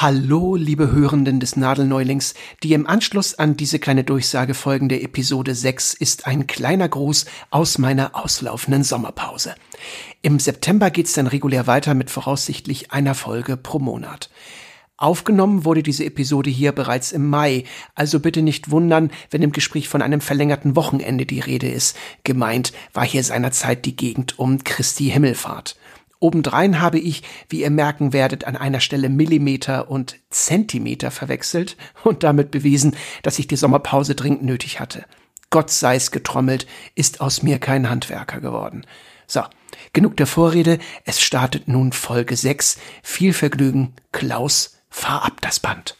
Hallo, liebe Hörenden des Nadelneulings. Die im Anschluss an diese kleine Durchsage folgende Episode 6 ist ein kleiner Gruß aus meiner auslaufenden Sommerpause. Im September geht's dann regulär weiter mit voraussichtlich einer Folge pro Monat. Aufgenommen wurde diese Episode hier bereits im Mai, also bitte nicht wundern, wenn im Gespräch von einem verlängerten Wochenende die Rede ist. Gemeint war hier seinerzeit die Gegend um Christi Himmelfahrt. Obendrein habe ich, wie ihr merken werdet, an einer Stelle Millimeter und Zentimeter verwechselt und damit bewiesen, dass ich die Sommerpause dringend nötig hatte. Gott sei's getrommelt, ist aus mir kein Handwerker geworden. So, genug der Vorrede, es startet nun Folge 6. Viel Vergnügen, Klaus, fahr ab das Band.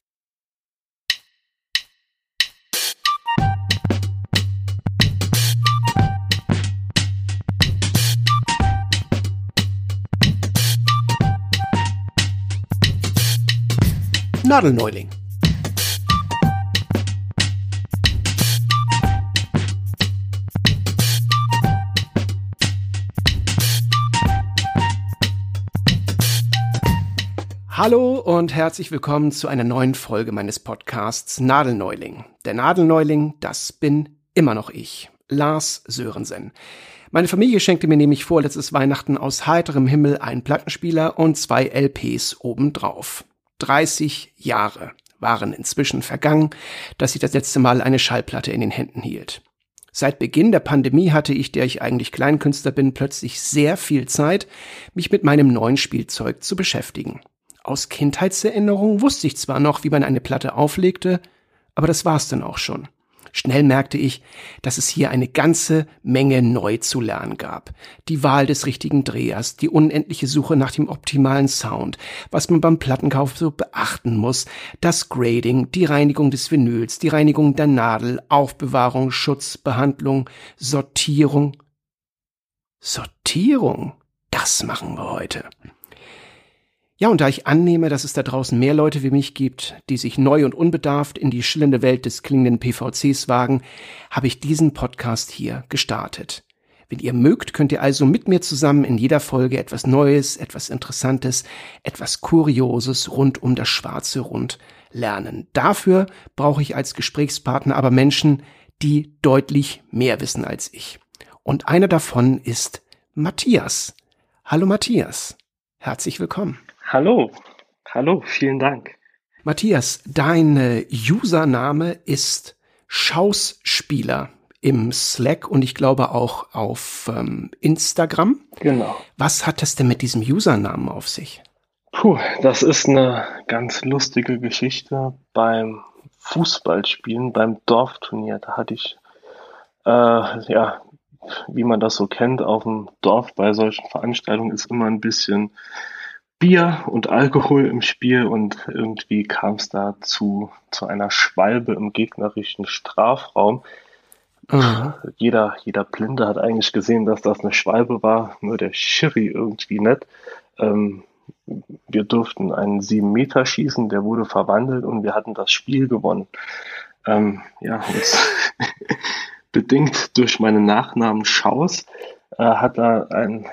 Nadelneuling. Hallo und herzlich willkommen zu einer neuen Folge meines Podcasts Nadelneuling. Der Nadelneuling, das bin immer noch ich, Lars Sörensen. Meine Familie schenkte mir nämlich vorletztes Weihnachten aus heiterem Himmel einen Plattenspieler und zwei LPs obendrauf. 30 Jahre waren inzwischen vergangen, dass ich das letzte Mal eine Schallplatte in den Händen hielt. Seit Beginn der Pandemie hatte ich, der ich eigentlich Kleinkünstler bin, plötzlich sehr viel Zeit, mich mit meinem neuen Spielzeug zu beschäftigen. Aus Kindheitserinnerungen wusste ich zwar noch, wie man eine Platte auflegte, aber das war's dann auch schon. Schnell merkte ich, dass es hier eine ganze Menge neu zu lernen gab. Die Wahl des richtigen Drehers, die unendliche Suche nach dem optimalen Sound, was man beim Plattenkauf so beachten muss, das Grading, die Reinigung des Vinyls, die Reinigung der Nadel, Aufbewahrung, Schutz, Behandlung, Sortierung. Sortierung, das machen wir heute. Ja, und da ich annehme, dass es da draußen mehr Leute wie mich gibt, die sich neu und unbedarft in die schillernde Welt des klingenden PVCs wagen, habe ich diesen Podcast hier gestartet. Wenn ihr mögt, könnt ihr also mit mir zusammen in jeder Folge etwas Neues, etwas Interessantes, etwas Kurioses rund um das schwarze Rund lernen. Dafür brauche ich als Gesprächspartner aber Menschen, die deutlich mehr wissen als ich. Und einer davon ist Matthias. Hallo Matthias. Herzlich willkommen. Hallo, hallo, vielen Dank. Matthias, dein Username ist Schausspieler im Slack und ich glaube auch auf ähm, Instagram. Genau. Was hat es denn mit diesem Usernamen auf sich? Puh, das ist eine ganz lustige Geschichte beim Fußballspielen, beim Dorfturnier. Da hatte ich, äh, ja, wie man das so kennt, auf dem Dorf bei solchen Veranstaltungen ist immer ein bisschen Bier und Alkohol im Spiel und irgendwie kam es da zu, zu einer Schwalbe im gegnerischen Strafraum. Mhm. Jeder, jeder Blinde hat eigentlich gesehen, dass das eine Schwalbe war, nur der Schiri irgendwie nicht. Ähm, wir durften einen sieben Meter schießen, der wurde verwandelt und wir hatten das Spiel gewonnen. Ähm, ja, bedingt durch meinen Nachnamen Schaus äh, hat da ein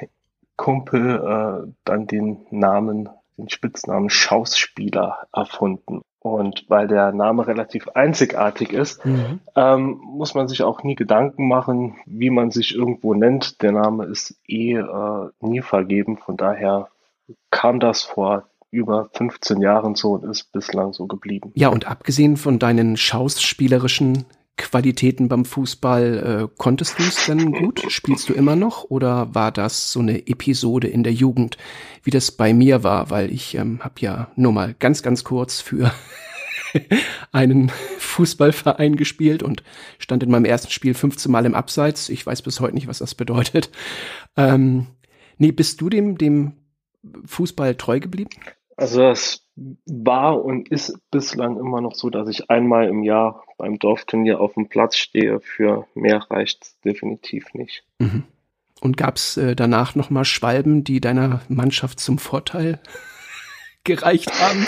Kumpel äh, dann den Namen, den Spitznamen Schauspieler erfunden. Und weil der Name relativ einzigartig ist, mhm. ähm, muss man sich auch nie Gedanken machen, wie man sich irgendwo nennt. Der Name ist eh äh, nie vergeben. Von daher kam das vor über 15 Jahren so und ist bislang so geblieben. Ja, und abgesehen von deinen schauspielerischen Qualitäten beim Fußball, äh, konntest du es denn gut? Spielst du immer noch oder war das so eine Episode in der Jugend, wie das bei mir war? Weil ich ähm, habe ja nur mal ganz, ganz kurz für einen Fußballverein gespielt und stand in meinem ersten Spiel 15 Mal im Abseits. Ich weiß bis heute nicht, was das bedeutet. Ähm, nee, bist du dem, dem Fußball treu geblieben? Also das war und ist bislang immer noch so, dass ich einmal im Jahr beim Dorfturnier auf dem Platz stehe. Für mehr reicht definitiv nicht. Mhm. Und gab es äh, danach nochmal Schwalben, die deiner Mannschaft zum Vorteil gereicht haben?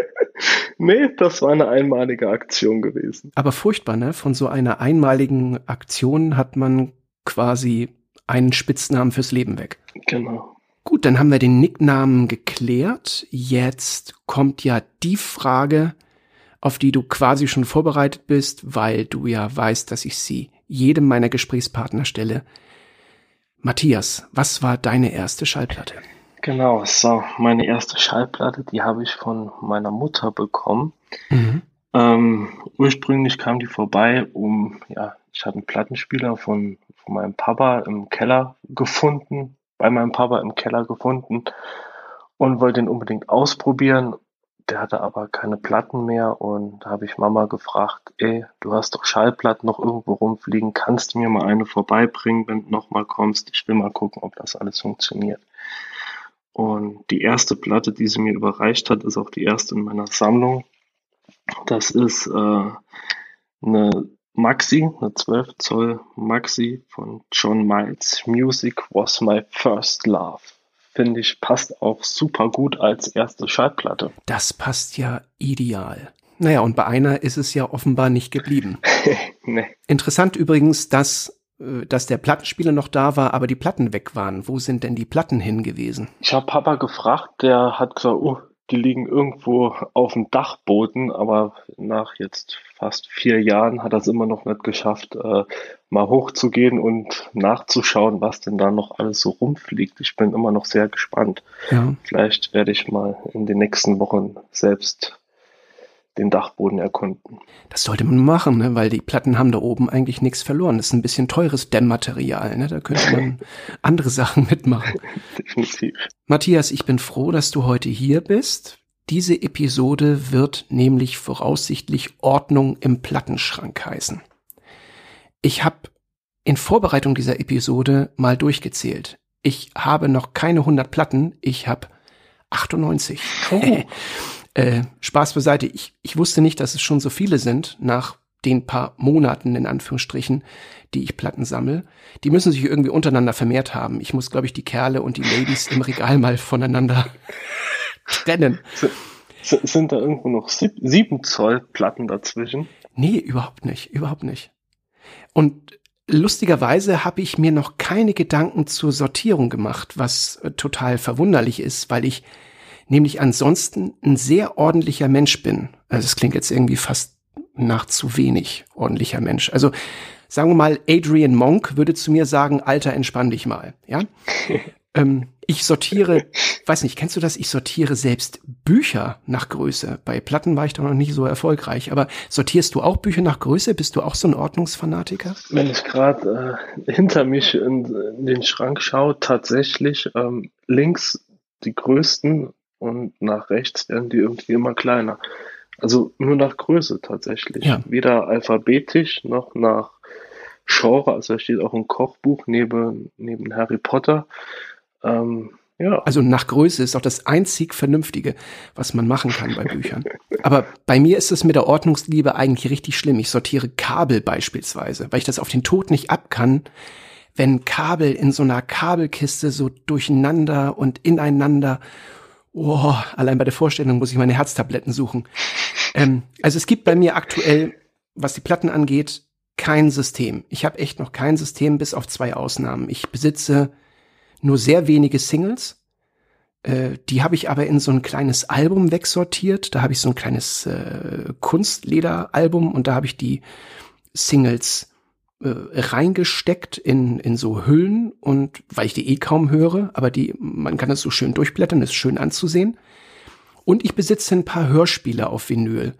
nee, das war eine einmalige Aktion gewesen. Aber furchtbar, ne? Von so einer einmaligen Aktion hat man quasi einen Spitznamen fürs Leben weg. Genau. Gut, dann haben wir den Nicknamen geklärt. Jetzt kommt ja die Frage, auf die du quasi schon vorbereitet bist, weil du ja weißt, dass ich sie jedem meiner Gesprächspartner stelle. Matthias, was war deine erste Schallplatte? Genau, so meine erste Schallplatte, die habe ich von meiner Mutter bekommen. Mhm. Ähm, ursprünglich kam die vorbei, um, ja, ich hatte einen Plattenspieler von, von meinem Papa im Keller gefunden bei meinem Papa im Keller gefunden und wollte ihn unbedingt ausprobieren. Der hatte aber keine Platten mehr und da habe ich Mama gefragt, ey, du hast doch Schallplatten noch irgendwo rumfliegen, kannst du mir mal eine vorbeibringen, wenn du nochmal kommst? Ich will mal gucken, ob das alles funktioniert. Und die erste Platte, die sie mir überreicht hat, ist auch die erste in meiner Sammlung. Das ist äh, eine Maxi, eine 12 Zoll Maxi von John Miles. Music was my first love. Finde ich, passt auch super gut als erste Schallplatte. Das passt ja ideal. Naja, und bei einer ist es ja offenbar nicht geblieben. nee. Interessant übrigens, dass, äh, dass der Plattenspieler noch da war, aber die Platten weg waren. Wo sind denn die Platten hingewiesen? Ich habe Papa gefragt, der hat gesagt, oh, die liegen irgendwo auf dem Dachboden, aber nach jetzt fast vier Jahren hat er es immer noch nicht geschafft, äh, mal hochzugehen und nachzuschauen, was denn da noch alles so rumfliegt. Ich bin immer noch sehr gespannt. Ja. Vielleicht werde ich mal in den nächsten Wochen selbst den Dachboden erkunden. Das sollte man machen, ne? weil die Platten haben da oben eigentlich nichts verloren. Das ist ein bisschen teures Dämmmaterial. Ne? Da könnte man andere Sachen mitmachen. Definitiv. Matthias, ich bin froh, dass du heute hier bist. Diese Episode wird nämlich voraussichtlich Ordnung im Plattenschrank heißen. Ich habe in Vorbereitung dieser Episode mal durchgezählt. Ich habe noch keine 100 Platten, ich habe 98. Oh. Äh, Spaß beiseite, ich, ich wusste nicht, dass es schon so viele sind nach den paar Monaten in Anführungsstrichen, die ich Platten sammle. Die müssen sich irgendwie untereinander vermehrt haben. Ich muss, glaube ich, die Kerle und die Ladies im Regal mal voneinander trennen. Sind da irgendwo noch sieben Zoll Platten dazwischen? Nee, überhaupt nicht, überhaupt nicht. Und lustigerweise habe ich mir noch keine Gedanken zur Sortierung gemacht, was äh, total verwunderlich ist, weil ich nämlich ansonsten ein sehr ordentlicher Mensch bin. Also es klingt jetzt irgendwie fast nach zu wenig ordentlicher Mensch. Also sagen wir mal, Adrian Monk würde zu mir sagen, Alter, entspann dich mal, ja? ähm, ich sortiere, weiß nicht, kennst du das? Ich sortiere selbst Bücher nach Größe. Bei Platten war ich doch noch nicht so erfolgreich. Aber sortierst du auch Bücher nach Größe? Bist du auch so ein Ordnungsfanatiker? Wenn ich gerade äh, hinter mich in, in, den Schrank schaue, tatsächlich ähm, links die größten und nach rechts werden die irgendwie immer kleiner. Also nur nach Größe tatsächlich. Ja. Weder alphabetisch noch nach Genre. Also da steht auch ein Kochbuch neben, neben Harry Potter. Ähm, ja. Also nach Größe ist auch das einzig Vernünftige, was man machen kann bei Büchern. Aber bei mir ist es mit der Ordnungsliebe eigentlich richtig schlimm. Ich sortiere Kabel beispielsweise, weil ich das auf den Tod nicht ab kann, wenn Kabel in so einer Kabelkiste so durcheinander und ineinander Oh, allein bei der Vorstellung muss ich meine Herztabletten suchen. Ähm, also es gibt bei mir aktuell, was die Platten angeht, kein System. Ich habe echt noch kein System, bis auf zwei Ausnahmen. Ich besitze nur sehr wenige Singles. Äh, die habe ich aber in so ein kleines Album wegsortiert. Da habe ich so ein kleines äh, Kunstlederalbum und da habe ich die Singles äh, reingesteckt in, in so Hüllen und weil ich die eh kaum höre, aber die, man kann das so schön durchblättern, ist schön anzusehen. Und ich besitze ein paar Hörspiele auf Vinyl,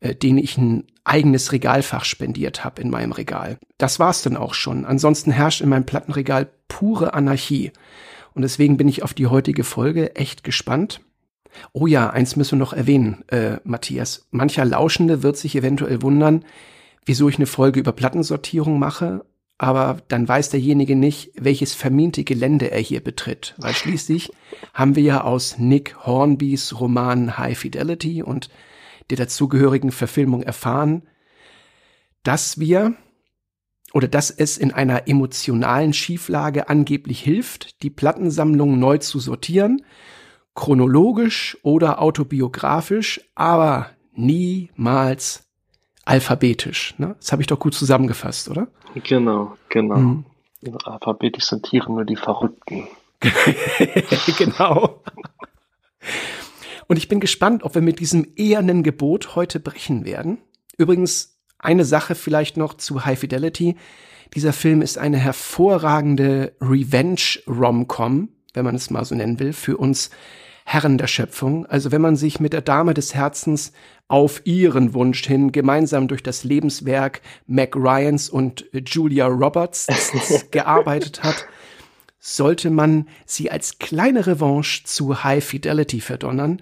äh, denen ich ein eigenes Regalfach spendiert habe in meinem Regal. Das war's dann auch schon. Ansonsten herrscht in meinem Plattenregal pure Anarchie. Und deswegen bin ich auf die heutige Folge echt gespannt. Oh ja, eins müssen wir noch erwähnen, äh, Matthias. Mancher Lauschende wird sich eventuell wundern, wieso ich eine Folge über Plattensortierung mache, aber dann weiß derjenige nicht, welches vermiente Gelände er hier betritt, weil schließlich haben wir ja aus Nick Hornbys Roman High Fidelity und der dazugehörigen Verfilmung erfahren, dass wir oder dass es in einer emotionalen Schieflage angeblich hilft, die Plattensammlung neu zu sortieren, chronologisch oder autobiografisch, aber niemals alphabetisch. Ne? Das habe ich doch gut zusammengefasst, oder? Genau, genau. Mhm. Alphabetisch sortieren nur die Verrückten. genau. Und ich bin gespannt, ob wir mit diesem ehernen Gebot heute brechen werden. Übrigens, eine Sache vielleicht noch zu High Fidelity. Dieser Film ist eine hervorragende Revenge-Rom-Com, wenn man es mal so nennen will, für uns Herren der Schöpfung. Also wenn man sich mit der Dame des Herzens auf ihren Wunsch hin gemeinsam durch das Lebenswerk Mac Ryans und Julia Roberts gearbeitet hat, sollte man sie als kleine Revanche zu High Fidelity verdonnern.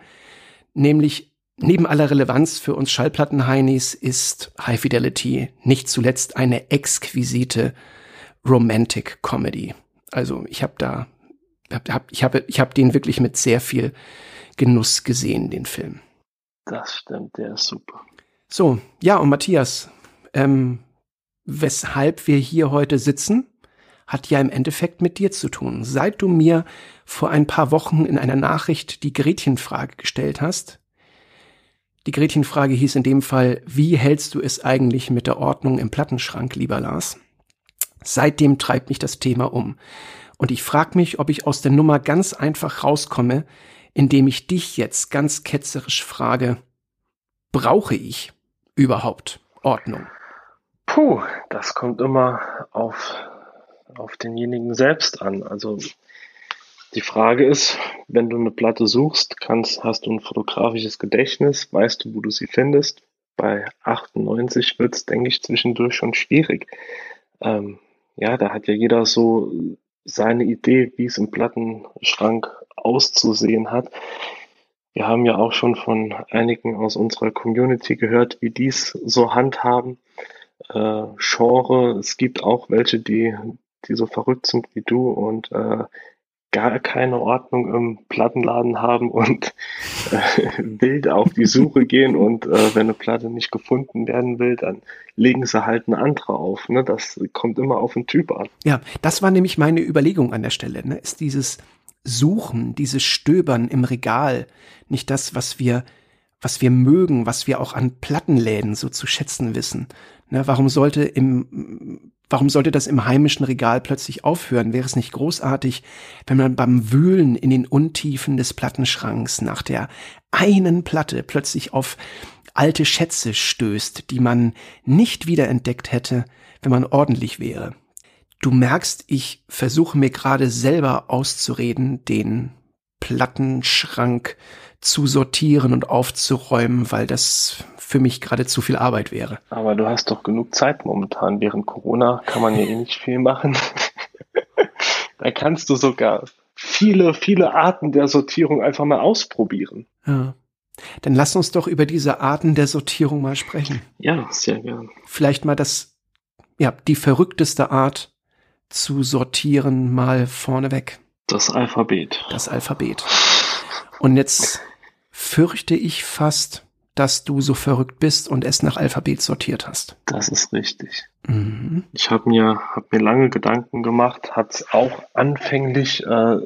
Nämlich neben aller Relevanz für uns Schallplattenheinis ist High Fidelity nicht zuletzt eine exquisite Romantic Comedy. Also ich habe da, hab, ich habe ich hab den wirklich mit sehr viel Genuss gesehen, den Film. Das stimmt, der ist super. So, ja, und Matthias, ähm, weshalb wir hier heute sitzen, hat ja im Endeffekt mit dir zu tun. Seit du mir vor ein paar Wochen in einer Nachricht die Gretchenfrage gestellt hast, die Gretchenfrage hieß in dem Fall, wie hältst du es eigentlich mit der Ordnung im Plattenschrank, lieber Lars? Seitdem treibt mich das Thema um. Und ich frage mich, ob ich aus der Nummer ganz einfach rauskomme, indem ich dich jetzt ganz ketzerisch frage, brauche ich überhaupt Ordnung? Puh, das kommt immer auf auf denjenigen selbst an. Also die Frage ist, wenn du eine Platte suchst, kannst, hast du ein fotografisches Gedächtnis, weißt du, wo du sie findest. Bei 98 wird es, denke ich, zwischendurch schon schwierig. Ähm, ja, da hat ja jeder so seine Idee, wie es im Plattenschrank auszusehen hat. Wir haben ja auch schon von einigen aus unserer Community gehört, wie dies so handhaben. Äh, Genre, es gibt auch welche, die die so verrückt sind wie du und äh, gar keine Ordnung im Plattenladen haben und äh, wild auf die Suche gehen und äh, wenn eine Platte nicht gefunden werden will, dann legen sie halt eine andere auf. Ne? Das kommt immer auf den Typ an. Ja, das war nämlich meine Überlegung an der Stelle. Ne? Ist dieses Suchen, dieses Stöbern im Regal nicht das, was wir was wir mögen, was wir auch an Plattenläden so zu schätzen wissen. Ne, warum sollte im Warum sollte das im heimischen Regal plötzlich aufhören? Wäre es nicht großartig, wenn man beim Wühlen in den Untiefen des Plattenschranks nach der einen Platte plötzlich auf alte Schätze stößt, die man nicht wiederentdeckt hätte, wenn man ordentlich wäre? Du merkst, ich versuche mir gerade selber auszureden, den Plattenschrank zu sortieren und aufzuräumen, weil das für mich gerade zu viel Arbeit wäre. Aber du hast doch genug Zeit momentan. Während Corona kann man ja eh nicht viel machen. da kannst du sogar viele, viele Arten der Sortierung einfach mal ausprobieren. Ja. Dann lass uns doch über diese Arten der Sortierung mal sprechen. Ja, sehr gern. Vielleicht mal das, ja, die verrückteste Art zu sortieren mal vorneweg. Das Alphabet. Das Alphabet. Und jetzt fürchte ich fast, dass du so verrückt bist und es nach Alphabet sortiert hast. Das ist richtig. Mhm. Ich habe mir, hab mir lange Gedanken gemacht, hat auch anfänglich äh,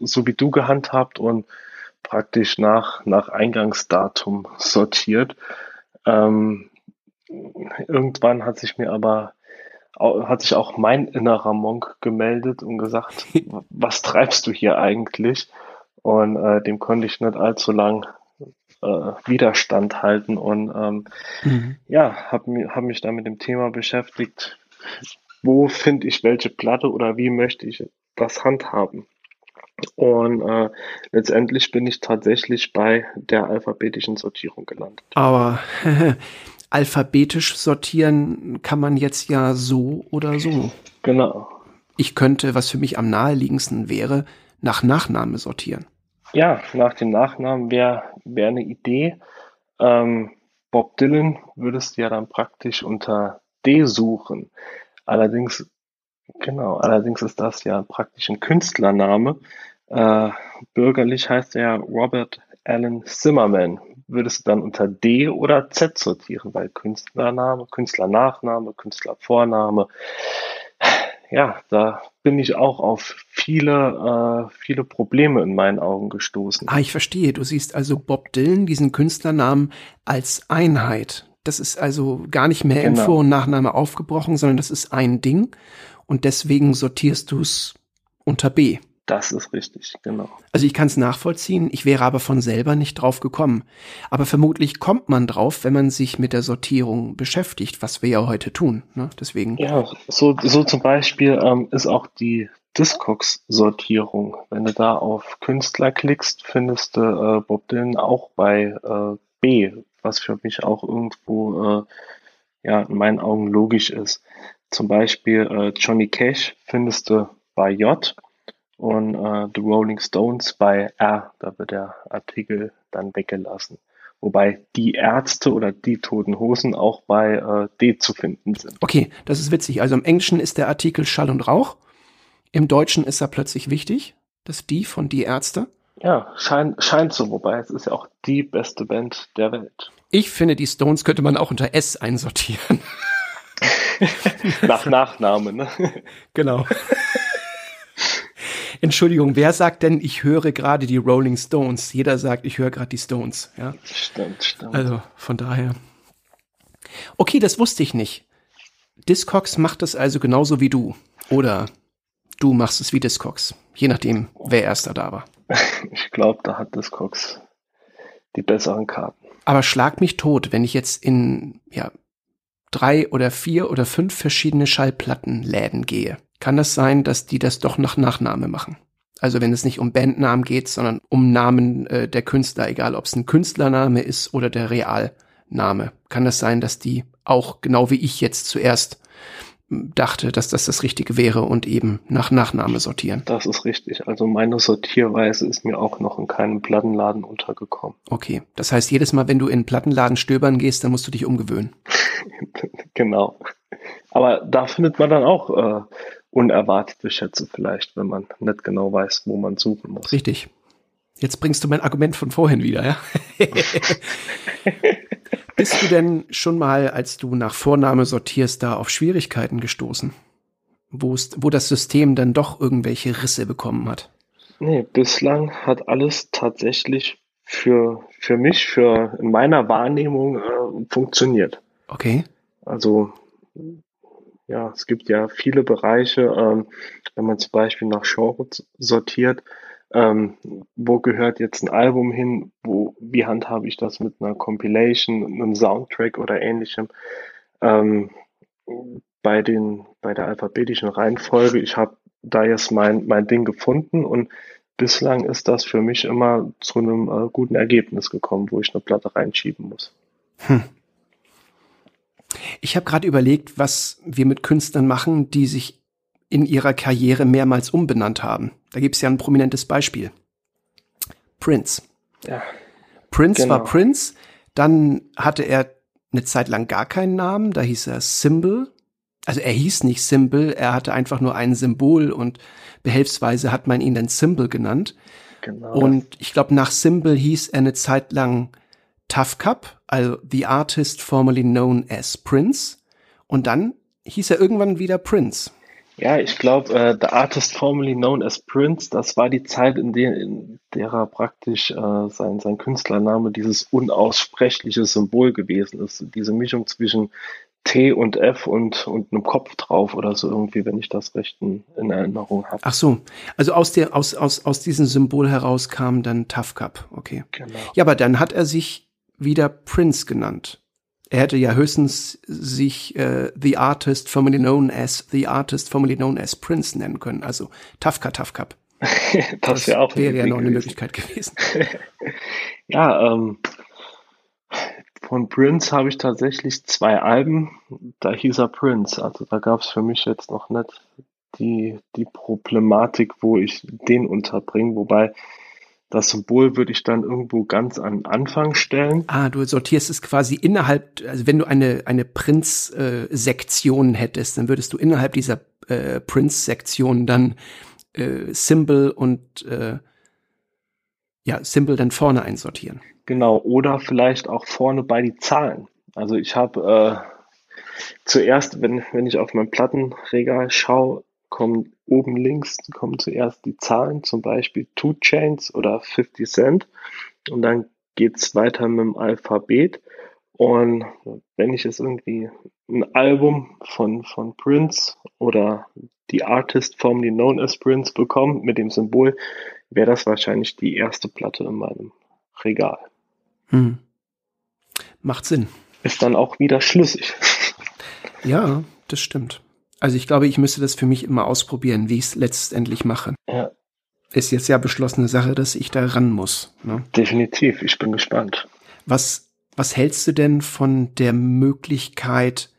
so wie du gehandhabt und praktisch nach, nach Eingangsdatum sortiert. Ähm, irgendwann hat sich mir aber hat sich auch mein innerer Monk gemeldet und gesagt, was treibst du hier eigentlich? Und äh, dem konnte ich nicht allzu lang äh, Widerstand halten und ähm, mhm. ja, habe hab mich da mit dem Thema beschäftigt, wo finde ich welche Platte oder wie möchte ich das handhaben. Und äh, letztendlich bin ich tatsächlich bei der alphabetischen Sortierung gelandet. Aber alphabetisch sortieren kann man jetzt ja so oder so. Genau. Ich könnte, was für mich am naheliegendsten wäre, nach Nachname sortieren. Ja, nach dem Nachnamen wäre wär eine Idee. Ähm, Bob Dylan würdest du ja dann praktisch unter D suchen. Allerdings, genau, allerdings ist das ja praktisch ein Künstlername. Äh, bürgerlich heißt er Robert Allen Zimmerman. Würdest du dann unter D oder Z sortieren, weil Künstlername, Künstlernachname, Künstlervorname ja, da bin ich auch auf viele, äh, viele Probleme in meinen Augen gestoßen. Ah, ich verstehe. Du siehst also Bob Dylan, diesen Künstlernamen, als Einheit. Das ist also gar nicht mehr genau. Vor- und Nachname aufgebrochen, sondern das ist ein Ding. Und deswegen sortierst du es unter B. Das ist richtig, genau. Also ich kann es nachvollziehen, ich wäre aber von selber nicht drauf gekommen. Aber vermutlich kommt man drauf, wenn man sich mit der Sortierung beschäftigt, was wir ja heute tun. Ne? Deswegen. Ja, so, so zum Beispiel ähm, ist auch die Discogs-Sortierung. Wenn du da auf Künstler klickst, findest du äh, Bob Dylan auch bei äh, B, was für mich auch irgendwo äh, ja in meinen Augen logisch ist. Zum Beispiel äh, Johnny Cash findest du bei J und äh, The Rolling Stones bei R. Da wird der Artikel dann weggelassen. Wobei die Ärzte oder die Toten Hosen auch bei äh, D zu finden sind. Okay, das ist witzig. Also im Englischen ist der Artikel Schall und Rauch. Im Deutschen ist er plötzlich wichtig, das Die von Die Ärzte. Ja, scheint, scheint so, wobei es ist ja auch die beste Band der Welt. Ich finde, die Stones könnte man auch unter S einsortieren. Nach Nachname, ne? Genau. Entschuldigung, wer sagt denn, ich höre gerade die Rolling Stones? Jeder sagt, ich höre gerade die Stones. Ja? Stimmt, stimmt. Also von daher. Okay, das wusste ich nicht. Discogs macht es also genauso wie du. Oder du machst es wie Discogs. Je nachdem, wer erster da war. Ich glaube, da hat Discogs die besseren Karten. Aber schlag mich tot, wenn ich jetzt in ja, drei oder vier oder fünf verschiedene Schallplattenläden gehe kann das sein, dass die das doch nach Nachname machen. Also wenn es nicht um Bandnamen geht, sondern um Namen äh, der Künstler, egal ob es ein Künstlername ist oder der Realname, kann das sein, dass die auch genau wie ich jetzt zuerst dachte, dass das das Richtige wäre und eben nach Nachname sortieren. Das ist richtig. Also meine Sortierweise ist mir auch noch in keinem Plattenladen untergekommen. Okay, das heißt jedes Mal, wenn du in Plattenladen stöbern gehst, dann musst du dich umgewöhnen. genau. Aber da findet man dann auch äh, unerwartete Schätze vielleicht, wenn man nicht genau weiß, wo man suchen muss. Richtig. Jetzt bringst du mein Argument von vorhin wieder, ja? Bist du denn schon mal, als du nach Vorname sortierst, da auf Schwierigkeiten gestoßen? Wo, wo das System dann doch irgendwelche Risse bekommen hat? Nee, bislang hat alles tatsächlich für, für mich, für in meiner Wahrnehmung äh, funktioniert. Okay. Also ja, es gibt ja viele Bereiche, ähm, wenn man zum Beispiel nach Genres sortiert, ähm, wo gehört jetzt ein Album hin, wo, wie handhabe ich das mit einer Compilation, einem Soundtrack oder ähnlichem. Ähm, bei den, bei der alphabetischen Reihenfolge, ich habe da jetzt mein, mein Ding gefunden und bislang ist das für mich immer zu einem äh, guten Ergebnis gekommen, wo ich eine Platte reinschieben muss. Hm. Ich habe gerade überlegt, was wir mit Künstlern machen, die sich in ihrer Karriere mehrmals umbenannt haben. Da gibt es ja ein prominentes Beispiel. Prince. Ja. Prince genau. war Prince, dann hatte er eine Zeit lang gar keinen Namen, da hieß er Symbol. Also er hieß nicht Symbol, er hatte einfach nur ein Symbol und behelfsweise hat man ihn dann Symbol genannt. Genau. Und ich glaube, nach Symbol hieß er eine Zeit lang Tough Cup, also The Artist formerly known as Prince. Und dann hieß er irgendwann wieder Prince. Ja, ich glaube, äh, The Artist formerly known as Prince, das war die Zeit, in der, in der er praktisch äh, sein, sein Künstlername dieses unaussprechliche Symbol gewesen ist. Diese Mischung zwischen T und F und, und einem Kopf drauf oder so irgendwie, wenn ich das recht in, in Erinnerung habe. Ach so, also aus, der, aus, aus, aus diesem Symbol heraus kam dann Tough Cup, okay. Genau. Ja, aber dann hat er sich wieder Prince genannt. Er hätte ja höchstens sich äh, The Artist formerly known as The Artist formerly known as Prince nennen können. Also Tafka Tafkap. das, das wäre auch wäre ja noch eine Möglichkeit gewesen. ja, ähm, von Prince habe ich tatsächlich zwei Alben. Da hieß er Prince. Also da gab es für mich jetzt noch nicht die, die Problematik, wo ich den unterbringe. Wobei das Symbol würde ich dann irgendwo ganz an Anfang stellen. Ah, du sortierst es quasi innerhalb, also wenn du eine, eine Prinz-Sektion äh, hättest, dann würdest du innerhalb dieser äh, Prinz-Sektion dann äh, Symbol und äh, ja, Symbol dann vorne einsortieren. Genau, oder vielleicht auch vorne bei die Zahlen. Also ich habe äh, zuerst, wenn, wenn ich auf mein Plattenregal schaue, kommen oben links kommen zuerst die Zahlen, zum Beispiel Two Chains oder 50 Cent. Und dann geht es weiter mit dem Alphabet. Und wenn ich jetzt irgendwie ein Album von, von Prince oder die Artist formerly known as Prince bekomme mit dem Symbol, wäre das wahrscheinlich die erste Platte in meinem Regal. Hm. Macht Sinn. Ist dann auch wieder schlüssig. Ja, das stimmt. Also ich glaube, ich müsste das für mich immer ausprobieren, wie ich es letztendlich mache. Ja. Ist jetzt ja beschlossene Sache, dass ich da ran muss. Ne? Definitiv, ich bin gespannt. Was, was hältst du denn von der Möglichkeit,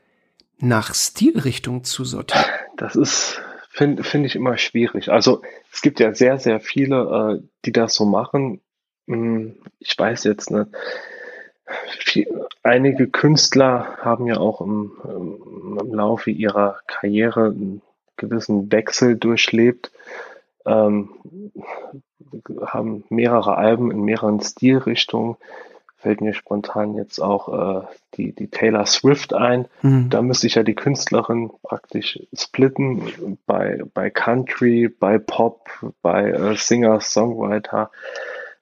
nach Stilrichtung zu sortieren? Das ist, finde find ich immer schwierig. Also es gibt ja sehr, sehr viele, äh, die das so machen. Hm, ich weiß jetzt nicht. Viel, einige Künstler haben ja auch im, im, Laufe ihrer Karriere einen gewissen Wechsel durchlebt, ähm, haben mehrere Alben in mehreren Stilrichtungen fällt mir spontan jetzt auch äh, die, die Taylor Swift ein. Mhm. Da müsste ich ja die Künstlerin praktisch splitten bei, bei Country, bei Pop, bei äh, Singer, Songwriter.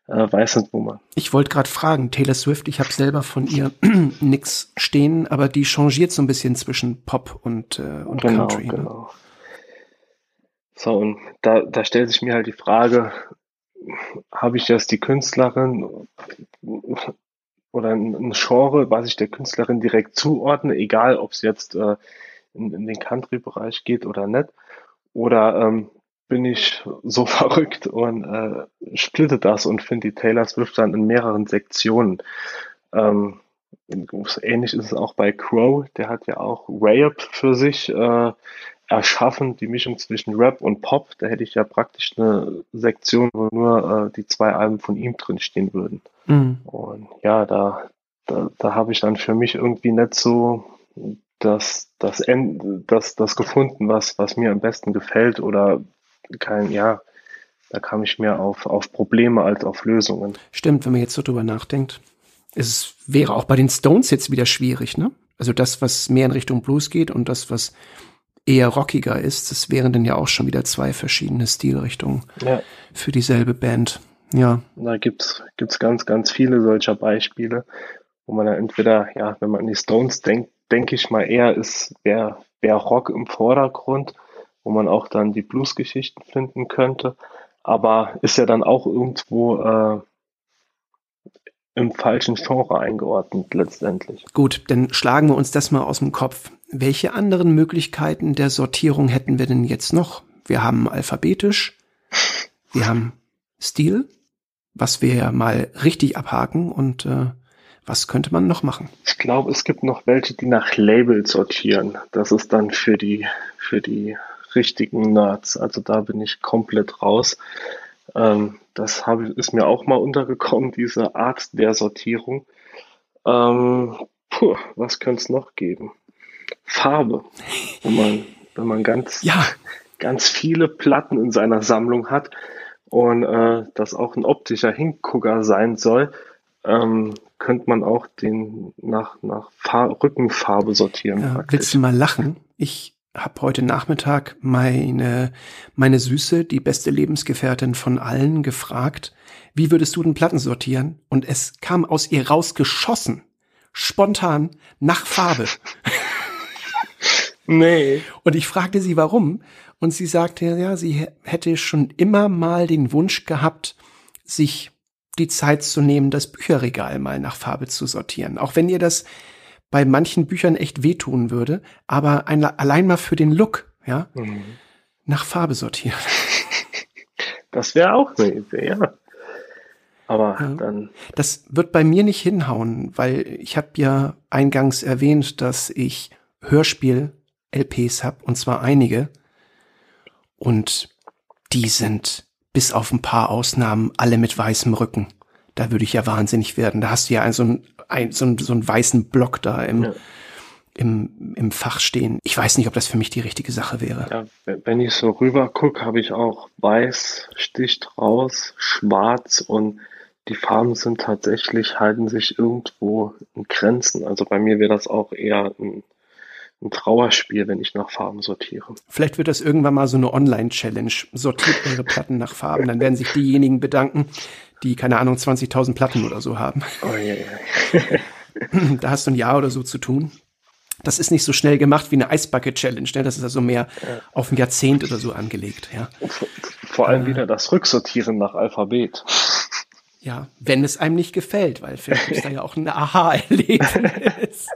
Äh, weiß nicht, wo man. Ich wollte gerade fragen, Taylor Swift, ich habe selber von ihr nix stehen, aber die changiert so ein bisschen zwischen Pop und, äh, und genau, Country. Ne? Genau. So, und da, da stellt sich mir halt die Frage, habe ich jetzt die Künstlerin oder ein Genre, was ich der Künstlerin direkt zuordne, egal ob es jetzt äh, in, in, den Country-Bereich geht oder nicht. Oder ähm, bin ich so verrückt und äh, splitte das und finde die Taylor Swift dann in mehreren Sektionen. Ähm, ähnlich ist es auch bei Crow, der hat ja auch Rap für sich äh, erschaffen, die Mischung zwischen Rap und Pop. Da hätte ich ja praktisch eine Sektion, wo nur äh, die zwei Alben von ihm drin stehen würden. Mhm. Und ja, da, da, da habe ich dann für mich irgendwie nicht so das, das, End, das, das gefunden, was, was mir am besten gefällt oder kein, ja, da kam ich mehr auf, auf Probleme als auf Lösungen. Stimmt, wenn man jetzt so drüber nachdenkt. Es wäre auch bei den Stones jetzt wieder schwierig, ne? Also das, was mehr in Richtung Blues geht und das, was eher rockiger ist, das wären dann ja auch schon wieder zwei verschiedene Stilrichtungen ja. für dieselbe Band. Ja. Da gibt's gibt's ganz, ganz viele solcher Beispiele, wo man dann entweder, ja, wenn man an die Stones denkt, denke ich mal eher ist, wäre wär Rock im Vordergrund, wo man auch dann die Blues-Geschichten finden könnte. Aber ist ja dann auch irgendwo äh, im falschen Genre eingeordnet letztendlich. Gut, dann schlagen wir uns das mal aus dem Kopf. Welche anderen Möglichkeiten der Sortierung hätten wir denn jetzt noch? Wir haben alphabetisch, wir haben Stil, was wir ja mal richtig abhaken und äh, was könnte man noch machen? Ich glaube, es gibt noch welche, die nach Labels sortieren. Das ist dann für die, für die richtigen Nerds. Also da bin ich komplett raus. Ähm, das hab, ist mir auch mal untergekommen, diese Art der Sortierung. Ähm, puh, was könnte es noch geben? Farbe. Wenn man, wenn man ganz, ja. ganz viele Platten in seiner Sammlung hat und äh, das auch ein optischer Hingucker sein soll, ähm, könnte man auch den nach, nach Far Rückenfarbe sortieren. Ja, willst du mal lachen? Ich habe heute Nachmittag meine, meine Süße, die beste Lebensgefährtin von allen, gefragt, wie würdest du den Platten sortieren? Und es kam aus ihr rausgeschossen, spontan, nach Farbe. nee. Und ich fragte sie, warum. Und sie sagte, ja, sie hätte schon immer mal den Wunsch gehabt, sich die Zeit zu nehmen, das Bücherregal mal nach Farbe zu sortieren. Auch wenn ihr das bei manchen Büchern echt wehtun würde, aber ein, allein mal für den Look, ja, mhm. nach Farbe sortieren. Das wäre auch eine Idee, ja. Aber ja. dann. Das wird bei mir nicht hinhauen, weil ich habe ja eingangs erwähnt, dass ich Hörspiel-LPs habe, und zwar einige. Und die sind bis auf ein paar Ausnahmen alle mit weißem Rücken. Da würde ich ja wahnsinnig werden. Da hast du ja ein, so, ein, ein, so, so einen weißen Block da im, ja. im, im Fach stehen. Ich weiß nicht, ob das für mich die richtige Sache wäre. Ja, wenn ich so rüber gucke, habe ich auch weiß, sticht raus, schwarz und die Farben sind tatsächlich, halten sich irgendwo in Grenzen. Also bei mir wäre das auch eher ein ein Trauerspiel, wenn ich nach Farben sortiere. Vielleicht wird das irgendwann mal so eine Online-Challenge. Sortiert eure Platten nach Farben. Dann werden sich diejenigen bedanken, die, keine Ahnung, 20.000 Platten oder so haben. Oh, yeah, yeah. da hast du ein Jahr oder so zu tun. Das ist nicht so schnell gemacht wie eine Eisbucket Challenge. Ne? Das ist also mehr ja. auf ein Jahrzehnt oder so angelegt. Ja. Vor allem äh, wieder das Rücksortieren nach Alphabet. Ja, wenn es einem nicht gefällt, weil vielleicht ist da ja auch ein Aha-Erlebnis.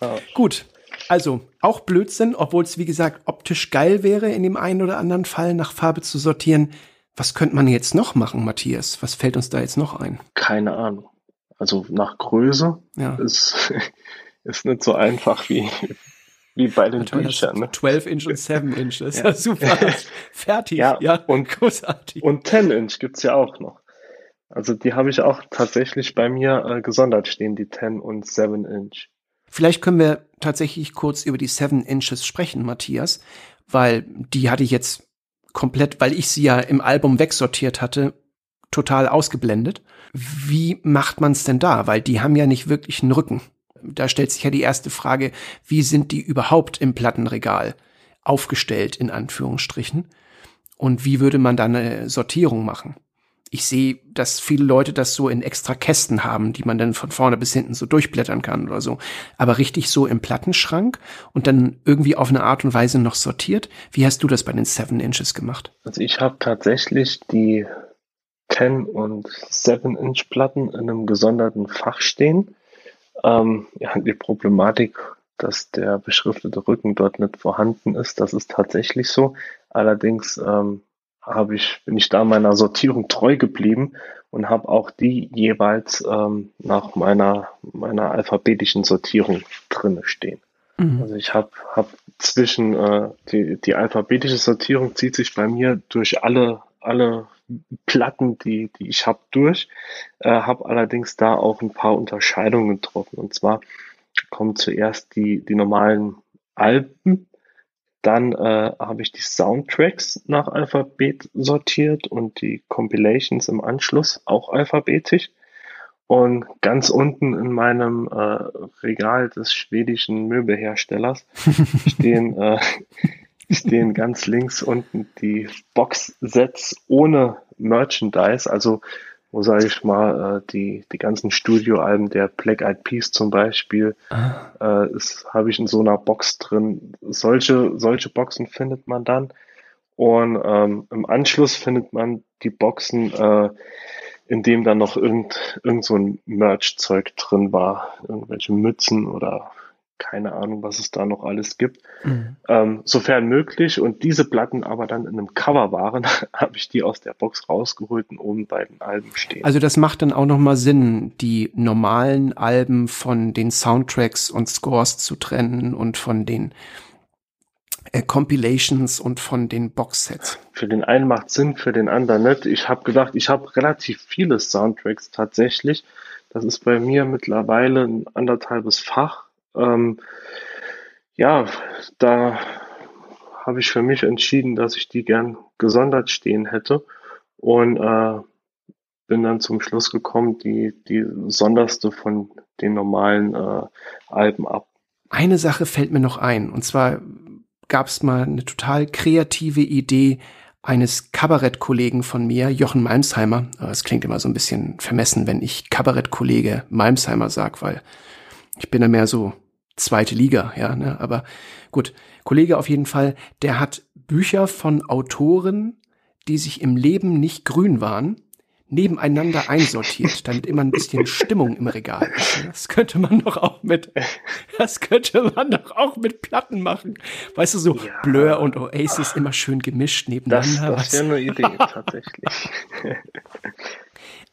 genau. Gut, also auch Blödsinn, obwohl es wie gesagt optisch geil wäre, in dem einen oder anderen Fall nach Farbe zu sortieren. Was könnte man jetzt noch machen, Matthias? Was fällt uns da jetzt noch ein? Keine Ahnung. Also nach Größe ja. ist, ist nicht so einfach wie, wie bei den Büchern. Ne? 12 Inch und 7 Inch, das ist ja, ja super. Fertig, ja. ja. Und, großartig. Und 10 Inch gibt's ja auch noch. Also die habe ich auch tatsächlich bei mir äh, gesondert stehen, die 10 und 7 Inch. Vielleicht können wir tatsächlich kurz über die 7 Inches sprechen, Matthias, weil die hatte ich jetzt komplett, weil ich sie ja im Album wegsortiert hatte, total ausgeblendet. Wie macht man es denn da? Weil die haben ja nicht wirklich einen Rücken. Da stellt sich ja die erste Frage, wie sind die überhaupt im Plattenregal aufgestellt, in Anführungsstrichen? Und wie würde man da eine Sortierung machen? Ich sehe, dass viele Leute das so in extra Kästen haben, die man dann von vorne bis hinten so durchblättern kann oder so. Aber richtig so im Plattenschrank und dann irgendwie auf eine Art und Weise noch sortiert. Wie hast du das bei den Seven Inches gemacht? Also ich habe tatsächlich die 10 und 7 Inch Platten in einem gesonderten Fach stehen. Ähm, ja, die Problematik, dass der beschriftete Rücken dort nicht vorhanden ist, das ist tatsächlich so. Allerdings ähm, habe ich, bin ich da meiner Sortierung treu geblieben und habe auch die jeweils ähm, nach meiner, meiner alphabetischen Sortierung drinne stehen. Mhm. Also ich habe hab zwischen äh, die, die alphabetische Sortierung zieht sich bei mir durch alle, alle Platten, die, die ich habe, durch, äh, habe allerdings da auch ein paar Unterscheidungen getroffen. Und zwar kommen zuerst die, die normalen Alben, dann äh, habe ich die Soundtracks nach Alphabet sortiert und die Compilations im Anschluss auch alphabetisch. Und ganz unten in meinem äh, Regal des schwedischen Möbelherstellers stehen, äh, stehen ganz links unten die Box-Sets ohne Merchandise, also wo sage ich mal, äh, die, die ganzen Studioalben der Black Eyed Peas zum Beispiel, ah. äh, habe ich in so einer Box drin. Solche, solche Boxen findet man dann. Und ähm, im Anschluss findet man die Boxen, äh, in dem dann noch irgend, irgend so ein Merch-Zeug drin war. Irgendwelche Mützen oder keine Ahnung, was es da noch alles gibt. Mhm. Ähm, sofern möglich und diese Platten aber dann in einem Cover waren, habe ich die aus der Box rausgeholt und oben bei den Alben stehen. Also das macht dann auch nochmal Sinn, die normalen Alben von den Soundtracks und Scores zu trennen und von den äh, Compilations und von den Boxsets. Für den einen macht Sinn, für den anderen nicht. Ich habe gedacht, ich habe relativ viele Soundtracks tatsächlich. Das ist bei mir mittlerweile ein anderthalbes Fach ähm, ja, da habe ich für mich entschieden, dass ich die gern gesondert stehen hätte und äh, bin dann zum Schluss gekommen, die, die sonderste von den normalen äh, Alben ab. Eine Sache fällt mir noch ein, und zwar gab es mal eine total kreative Idee eines Kabarettkollegen von mir, Jochen Malmsheimer. Es klingt immer so ein bisschen vermessen, wenn ich Kabarettkollege Malmsheimer sag, weil ich bin da mehr so zweite Liga, ja, ne? aber gut. Kollege auf jeden Fall, der hat Bücher von Autoren, die sich im Leben nicht grün waren, nebeneinander einsortiert, damit immer ein bisschen Stimmung im Regal ist. Das könnte man doch auch mit, das könnte man doch auch mit Platten machen. Weißt du, so ja. Blur und Oasis immer schön gemischt nebeneinander. Das, das wäre eine Idee, tatsächlich.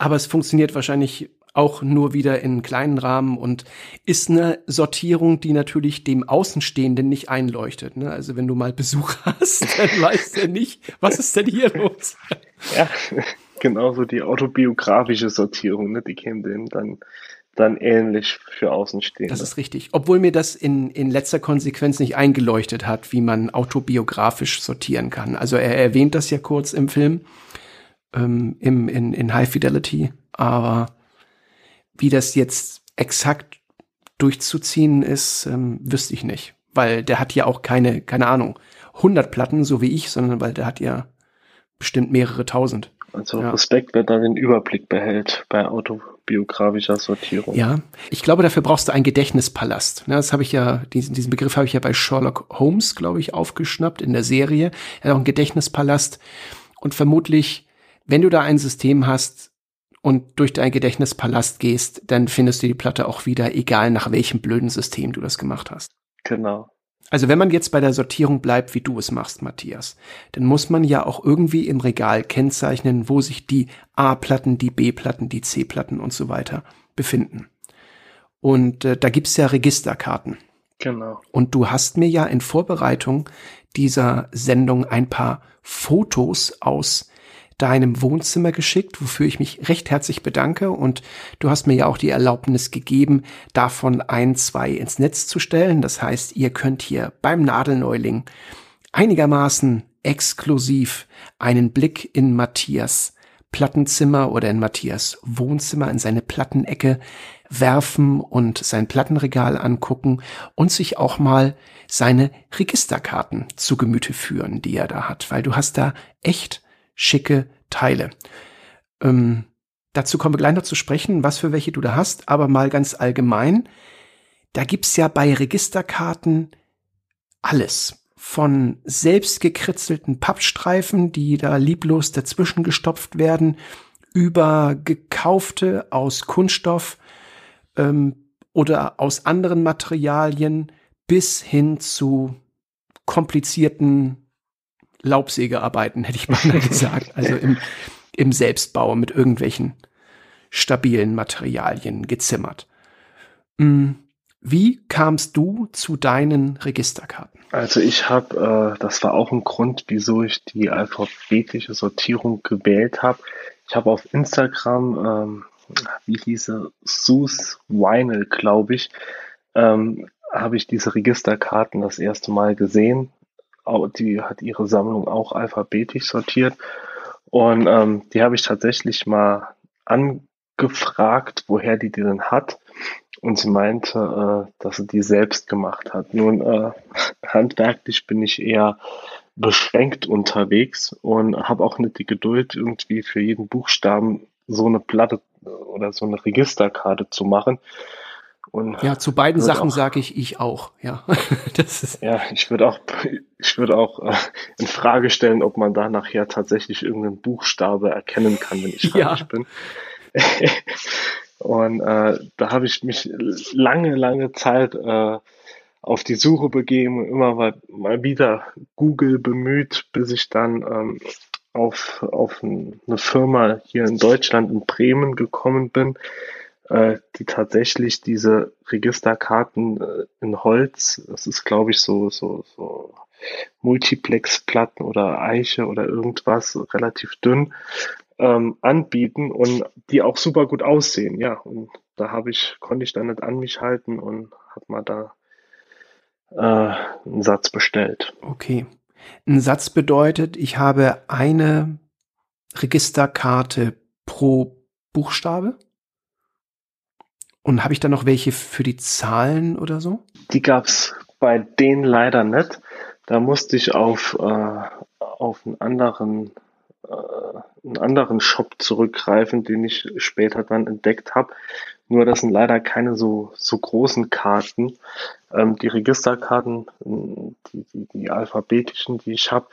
Aber es funktioniert wahrscheinlich auch nur wieder in kleinen Rahmen und ist eine Sortierung, die natürlich dem Außenstehenden nicht einleuchtet. Ne? Also wenn du mal Besuch hast, dann weißt du nicht, was ist denn hier los? Ja, genauso die autobiografische Sortierung, ne? die käme dem dann dann ähnlich für Außenstehende. Das ist richtig. Obwohl mir das in, in letzter Konsequenz nicht eingeleuchtet hat, wie man autobiografisch sortieren kann. Also er erwähnt das ja kurz im Film, ähm, im, in, in High Fidelity, aber wie das jetzt exakt durchzuziehen ist, ähm, wüsste ich nicht. Weil der hat ja auch keine, keine Ahnung, 100 Platten, so wie ich, sondern weil der hat ja bestimmt mehrere tausend. Also ja. Respekt, wer da den Überblick behält bei Auto, biografischer Sortierung. Ja, ich glaube, dafür brauchst du einen Gedächtnispalast. Das habe ich ja, diesen, diesen Begriff habe ich ja bei Sherlock Holmes, glaube ich, aufgeschnappt in der Serie. Er hat auch einen Gedächtnispalast. Und vermutlich, wenn du da ein System hast und durch deinen Gedächtnispalast gehst, dann findest du die Platte auch wieder, egal nach welchem blöden System du das gemacht hast. Genau. Also wenn man jetzt bei der Sortierung bleibt, wie du es machst, Matthias, dann muss man ja auch irgendwie im Regal kennzeichnen, wo sich die A-Platten, die B-Platten, die C-Platten und so weiter befinden. Und äh, da gibt's ja Registerkarten. Genau. Und du hast mir ja in Vorbereitung dieser Sendung ein paar Fotos aus deinem Wohnzimmer geschickt, wofür ich mich recht herzlich bedanke. Und du hast mir ja auch die Erlaubnis gegeben, davon ein, zwei ins Netz zu stellen. Das heißt, ihr könnt hier beim Nadelneuling einigermaßen exklusiv einen Blick in Matthias Plattenzimmer oder in Matthias Wohnzimmer, in seine Plattenecke werfen und sein Plattenregal angucken und sich auch mal seine Registerkarten zu Gemüte führen, die er da hat, weil du hast da echt schicke Teile. Ähm, dazu kommen wir gleich noch zu sprechen, was für welche du da hast, aber mal ganz allgemein. Da gibt's ja bei Registerkarten alles. Von selbst gekritzelten Pappstreifen, die da lieblos dazwischen gestopft werden, über gekaufte aus Kunststoff ähm, oder aus anderen Materialien bis hin zu komplizierten Laubsägearbeiten, hätte ich mal gesagt. Also im, im Selbstbau mit irgendwelchen stabilen Materialien gezimmert. Hm, wie kamst du zu deinen Registerkarten? Also ich habe, äh, das war auch ein Grund, wieso ich die alphabetische Sortierung gewählt habe. Ich habe auf Instagram, ähm, wie hieße, Sus Vinyl, glaube ich, ähm, habe ich diese Registerkarten das erste Mal gesehen die hat ihre Sammlung auch alphabetisch sortiert. Und ähm, die habe ich tatsächlich mal angefragt, woher die denn hat. Und sie meinte, äh, dass sie die selbst gemacht hat. Nun, äh, handwerklich bin ich eher beschränkt unterwegs und habe auch nicht die Geduld, irgendwie für jeden Buchstaben so eine Platte oder so eine Registerkarte zu machen. Und ja, zu beiden Sachen sage ich ich auch. Ja, das ist ja, ich würde auch, ich würde auch äh, in Frage stellen, ob man da nachher tatsächlich irgendeinen Buchstabe erkennen kann, wenn ich fertig ja. bin. Und äh, da habe ich mich lange, lange Zeit äh, auf die Suche begeben, immer mal, mal wieder Google bemüht, bis ich dann ähm, auf, auf eine Firma hier in Deutschland in Bremen gekommen bin, äh, die tatsächlich diese Registerkarten äh, in Holz, das ist glaube ich so, so, so Multiplex-Platten oder Eiche oder irgendwas, relativ dünn, ähm, anbieten und die auch super gut aussehen, ja. Und da habe ich, konnte ich dann nicht an mich halten und habe mal da äh, einen Satz bestellt. Okay. Ein Satz bedeutet, ich habe eine Registerkarte pro Buchstabe? Und habe ich da noch welche für die Zahlen oder so? Die gab's bei denen leider nicht. Da musste ich auf, äh, auf einen anderen, äh, einen anderen Shop zurückgreifen, den ich später dann entdeckt habe. Nur das sind leider keine so, so großen Karten. Ähm, die Registerkarten, die, die, die alphabetischen, die ich habe,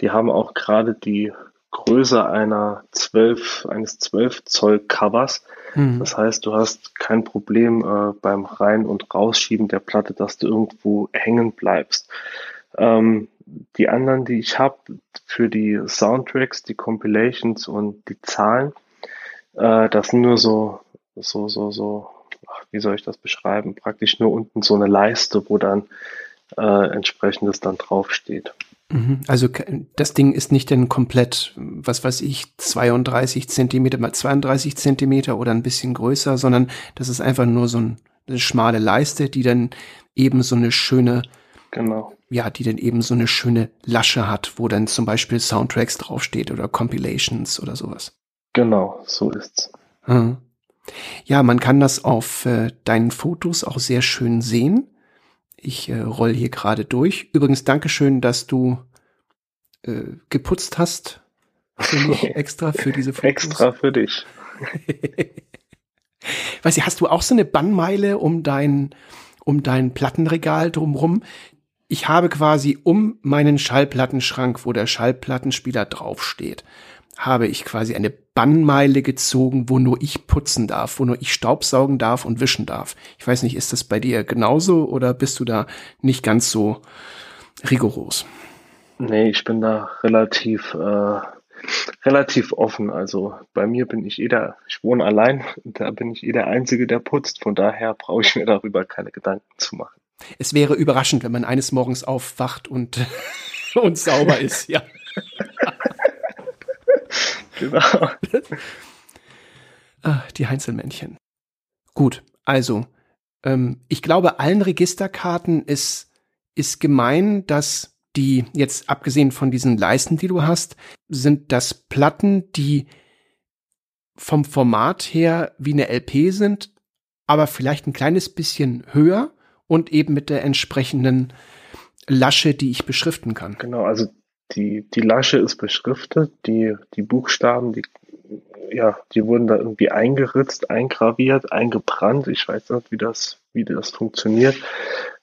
die haben auch gerade die Größe einer 12, eines 12 Zoll Covers. Mhm. Das heißt, du hast kein Problem äh, beim Rein- und Rausschieben der Platte, dass du irgendwo hängen bleibst. Ähm, die anderen, die ich habe für die Soundtracks, die Compilations und die Zahlen, äh, das sind nur so, so, so, so, ach, wie soll ich das beschreiben? Praktisch nur unten so eine Leiste, wo dann äh, entsprechendes dann draufsteht. Mhm. Also das Ding ist nicht denn komplett, was weiß ich, 32 Zentimeter mal 32 Zentimeter oder ein bisschen größer, sondern das ist einfach nur so ein, eine schmale Leiste, die dann eben so eine schöne, genau. ja, die dann eben so eine schöne Lasche hat, wo dann zum Beispiel Soundtracks draufsteht oder Compilations oder sowas. Genau, so ist's. Ja, man kann das auf äh, deinen Fotos auch sehr schön sehen. Ich äh, roll hier gerade durch. Übrigens, Dankeschön, dass du äh, geputzt hast. Für mich extra für diese Fotos. Extra für dich. Weißt du, hast du auch so eine Bannmeile um dein, um dein Plattenregal drumrum? Ich habe quasi um meinen Schallplattenschrank, wo der Schallplattenspieler draufsteht, habe ich quasi eine Bannmeile gezogen, wo nur ich putzen darf, wo nur ich Staubsaugen darf und wischen darf. Ich weiß nicht, ist das bei dir genauso oder bist du da nicht ganz so rigoros? Nee, ich bin da relativ, äh, relativ offen. Also bei mir bin ich eh der, ich wohne allein, da bin ich eh der Einzige, der putzt. Von daher brauche ich mir darüber keine Gedanken zu machen. Es wäre überraschend, wenn man eines Morgens aufwacht und, und sauber ist, ja. genau. Ah, die Heinzelmännchen. Gut, also, ähm, ich glaube, allen Registerkarten ist, ist gemein, dass die, jetzt abgesehen von diesen Leisten, die du hast, sind das Platten, die vom Format her wie eine LP sind, aber vielleicht ein kleines bisschen höher und eben mit der entsprechenden Lasche, die ich beschriften kann. Genau, also die, die Lasche ist beschriftet, die, die Buchstaben, die, ja, die wurden da irgendwie eingeritzt, eingraviert, eingebrannt. Ich weiß nicht, wie das, wie das funktioniert.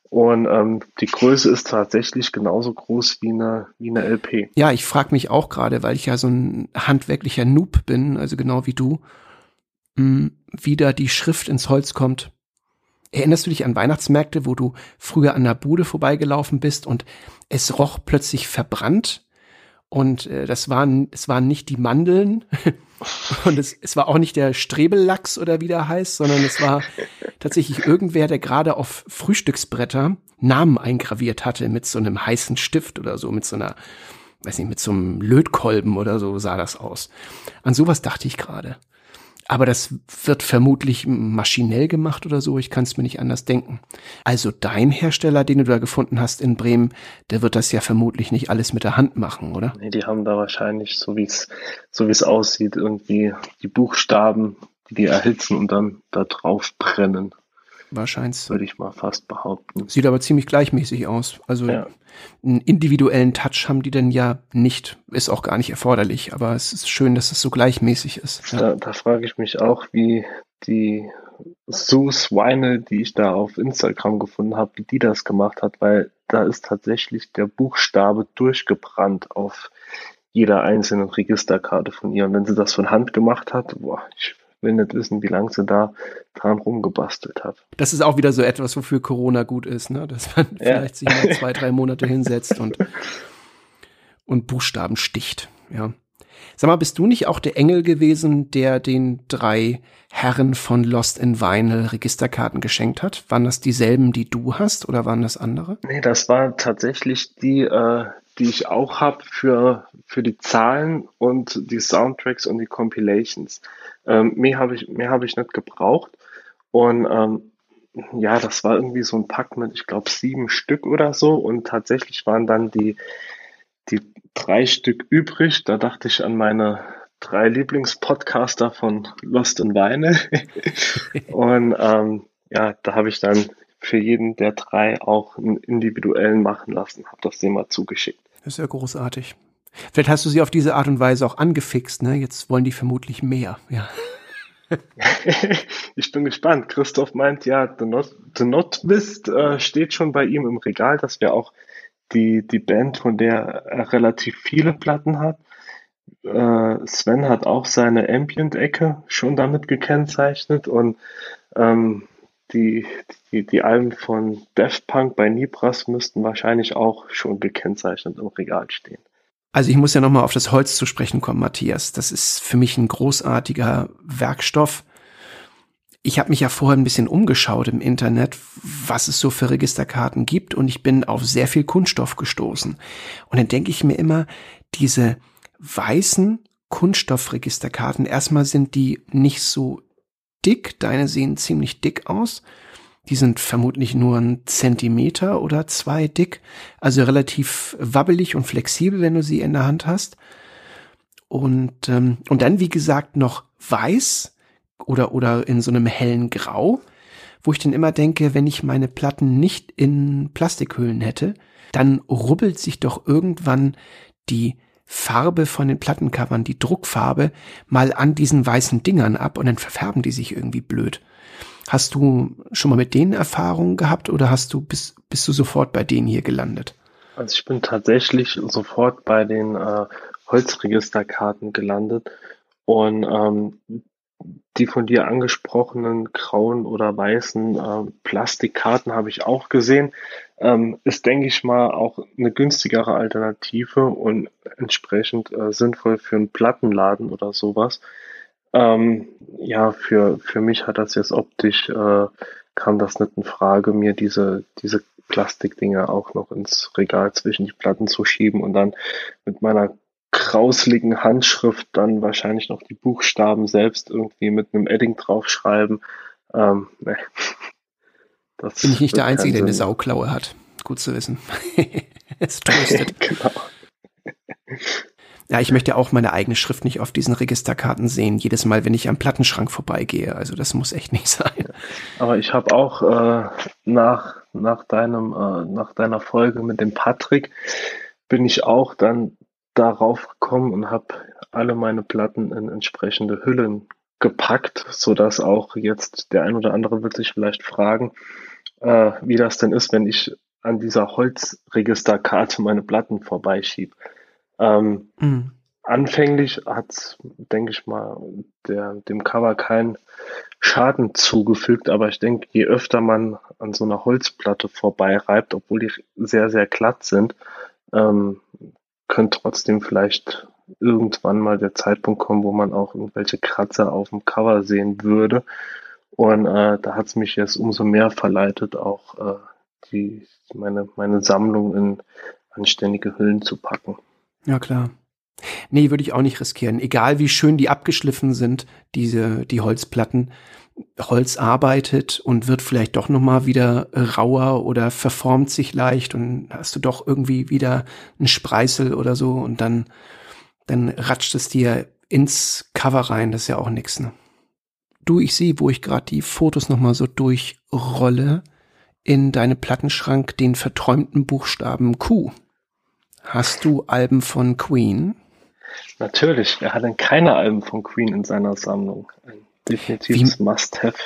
Und ähm, die Größe ist tatsächlich genauso groß wie eine, wie eine LP. Ja, ich frage mich auch gerade, weil ich ja so ein handwerklicher Noob bin, also genau wie du, mh, hm, wie da die Schrift ins Holz kommt. Erinnerst du dich an Weihnachtsmärkte, wo du früher an der Bude vorbeigelaufen bist und es roch plötzlich verbrannt? Und äh, das waren, es waren nicht die Mandeln und es, es war auch nicht der Strebellachs oder wie der heißt, sondern es war tatsächlich irgendwer, der gerade auf Frühstücksbretter Namen eingraviert hatte mit so einem heißen Stift oder so, mit so einer, weiß nicht, mit so einem Lötkolben oder so sah das aus. An sowas dachte ich gerade. Aber das wird vermutlich maschinell gemacht oder so. Ich kann es mir nicht anders denken. Also dein Hersteller, den du da gefunden hast in Bremen, der wird das ja vermutlich nicht alles mit der Hand machen, oder? Nee, die haben da wahrscheinlich, so wie es so wie es aussieht, irgendwie die Buchstaben, die die erhitzen und dann da drauf brennen. Wahrscheinlich. Würde ich mal fast behaupten. Sieht aber ziemlich gleichmäßig aus. Also ja. einen individuellen Touch haben die denn ja nicht. Ist auch gar nicht erforderlich, aber es ist schön, dass es so gleichmäßig ist. Ja. Da, da frage ich mich auch, wie die Sus Weine, die ich da auf Instagram gefunden habe, wie die das gemacht hat, weil da ist tatsächlich der Buchstabe durchgebrannt auf jeder einzelnen Registerkarte von ihr. Und wenn sie das von Hand gemacht hat, boah, ich will nicht wissen, wie lange sie da dran rumgebastelt hat. Das ist auch wieder so etwas, wofür Corona gut ist, ne? dass man ja. vielleicht sich mal zwei, drei Monate hinsetzt und, und Buchstaben sticht. Ja. Sag mal, bist du nicht auch der Engel gewesen, der den drei Herren von Lost in Vinyl Registerkarten geschenkt hat? Waren das dieselben, die du hast oder waren das andere? Nee, das war tatsächlich die, äh, die ich auch habe für, für die Zahlen und die Soundtracks und die Compilations. Ähm, mehr habe ich, mehr habe ich nicht gebraucht. Und ähm, ja, das war irgendwie so ein Pack mit, ich glaube, sieben Stück oder so. Und tatsächlich waren dann die, die drei Stück übrig. Da dachte ich an meine drei Lieblingspodcaster von Lost in Weine. und ähm, ja, da habe ich dann für jeden der drei auch einen individuellen machen lassen, habe das dem mal zugeschickt. Das ist ja großartig. Vielleicht hast du sie auf diese Art und Weise auch angefixt, ne? Jetzt wollen die vermutlich mehr, ja. ich bin gespannt. Christoph meint ja, The Not, Twist äh, steht schon bei ihm im Regal. Das wäre auch die, die Band, von der er relativ viele Platten hat. Äh, Sven hat auch seine Ambient-Ecke schon damit gekennzeichnet und ähm, die, die, die Alben von Def Punk bei Nibras müssten wahrscheinlich auch schon gekennzeichnet im Regal stehen. Also ich muss ja nochmal auf das Holz zu sprechen kommen, Matthias. Das ist für mich ein großartiger Werkstoff. Ich habe mich ja vorher ein bisschen umgeschaut im Internet, was es so für Registerkarten gibt und ich bin auf sehr viel Kunststoff gestoßen. Und dann denke ich mir immer, diese weißen Kunststoffregisterkarten, erstmal sind die nicht so dick, deine sehen ziemlich dick aus. Die sind vermutlich nur ein Zentimeter oder zwei dick, also relativ wabbelig und flexibel, wenn du sie in der Hand hast. Und, ähm, und dann, wie gesagt, noch weiß oder, oder in so einem hellen Grau, wo ich dann immer denke, wenn ich meine Platten nicht in Plastikhüllen hätte, dann rubbelt sich doch irgendwann die Farbe von den Plattencovern, die Druckfarbe, mal an diesen weißen Dingern ab und dann verfärben die sich irgendwie blöd. Hast du schon mal mit denen Erfahrungen gehabt oder hast du bist, bist du sofort bei denen hier gelandet? Also ich bin tatsächlich sofort bei den äh, Holzregisterkarten gelandet und ähm, die von dir angesprochenen grauen oder weißen äh, Plastikkarten habe ich auch gesehen. Ähm, ist, denke ich mal, auch eine günstigere Alternative und entsprechend äh, sinnvoll für einen Plattenladen oder sowas. Ähm, ja, für, für mich hat das jetzt optisch, äh, kam das nicht in Frage, mir diese, diese Plastikdinger auch noch ins Regal zwischen die Platten zu schieben und dann mit meiner grausligen Handschrift dann wahrscheinlich noch die Buchstaben selbst irgendwie mit einem Edding draufschreiben. Ähm, nee. Das Bin ich nicht der Einzige, der eine Sauklaue hat. Gut zu wissen. es tröstet. genau. Ja, ich möchte auch meine eigene Schrift nicht auf diesen Registerkarten sehen, jedes Mal, wenn ich am Plattenschrank vorbeigehe. Also das muss echt nicht sein. Aber ich habe auch äh, nach, nach, deinem, äh, nach deiner Folge mit dem Patrick, bin ich auch dann darauf gekommen und habe alle meine Platten in entsprechende Hüllen gepackt, so dass auch jetzt der ein oder andere wird sich vielleicht fragen, äh, wie das denn ist, wenn ich an dieser Holzregisterkarte meine Platten vorbeischiebe. Ähm, mhm. Anfänglich hat, denke ich mal, der, dem Cover keinen Schaden zugefügt, aber ich denke, je öfter man an so einer Holzplatte vorbeireibt, obwohl die sehr, sehr glatt sind, ähm, könnte trotzdem vielleicht irgendwann mal der Zeitpunkt kommen, wo man auch irgendwelche Kratzer auf dem Cover sehen würde. Und äh, da hat es mich jetzt umso mehr verleitet, auch äh, die, meine, meine Sammlung in anständige Hüllen zu packen. Ja, klar. Nee, würde ich auch nicht riskieren. Egal wie schön die abgeschliffen sind, diese, die Holzplatten. Holz arbeitet und wird vielleicht doch noch mal wieder rauer oder verformt sich leicht und hast du doch irgendwie wieder einen Spreißel oder so und dann, dann ratscht es dir ins Cover rein. Das ist ja auch nix, ne? Du, ich sehe, wo ich gerade die Fotos noch mal so durchrolle, in deine Plattenschrank den verträumten Buchstaben Q. Hast du Alben von Queen? Natürlich, wer hat denn keine Alben von Queen in seiner Sammlung? Ein definitives Must-Have.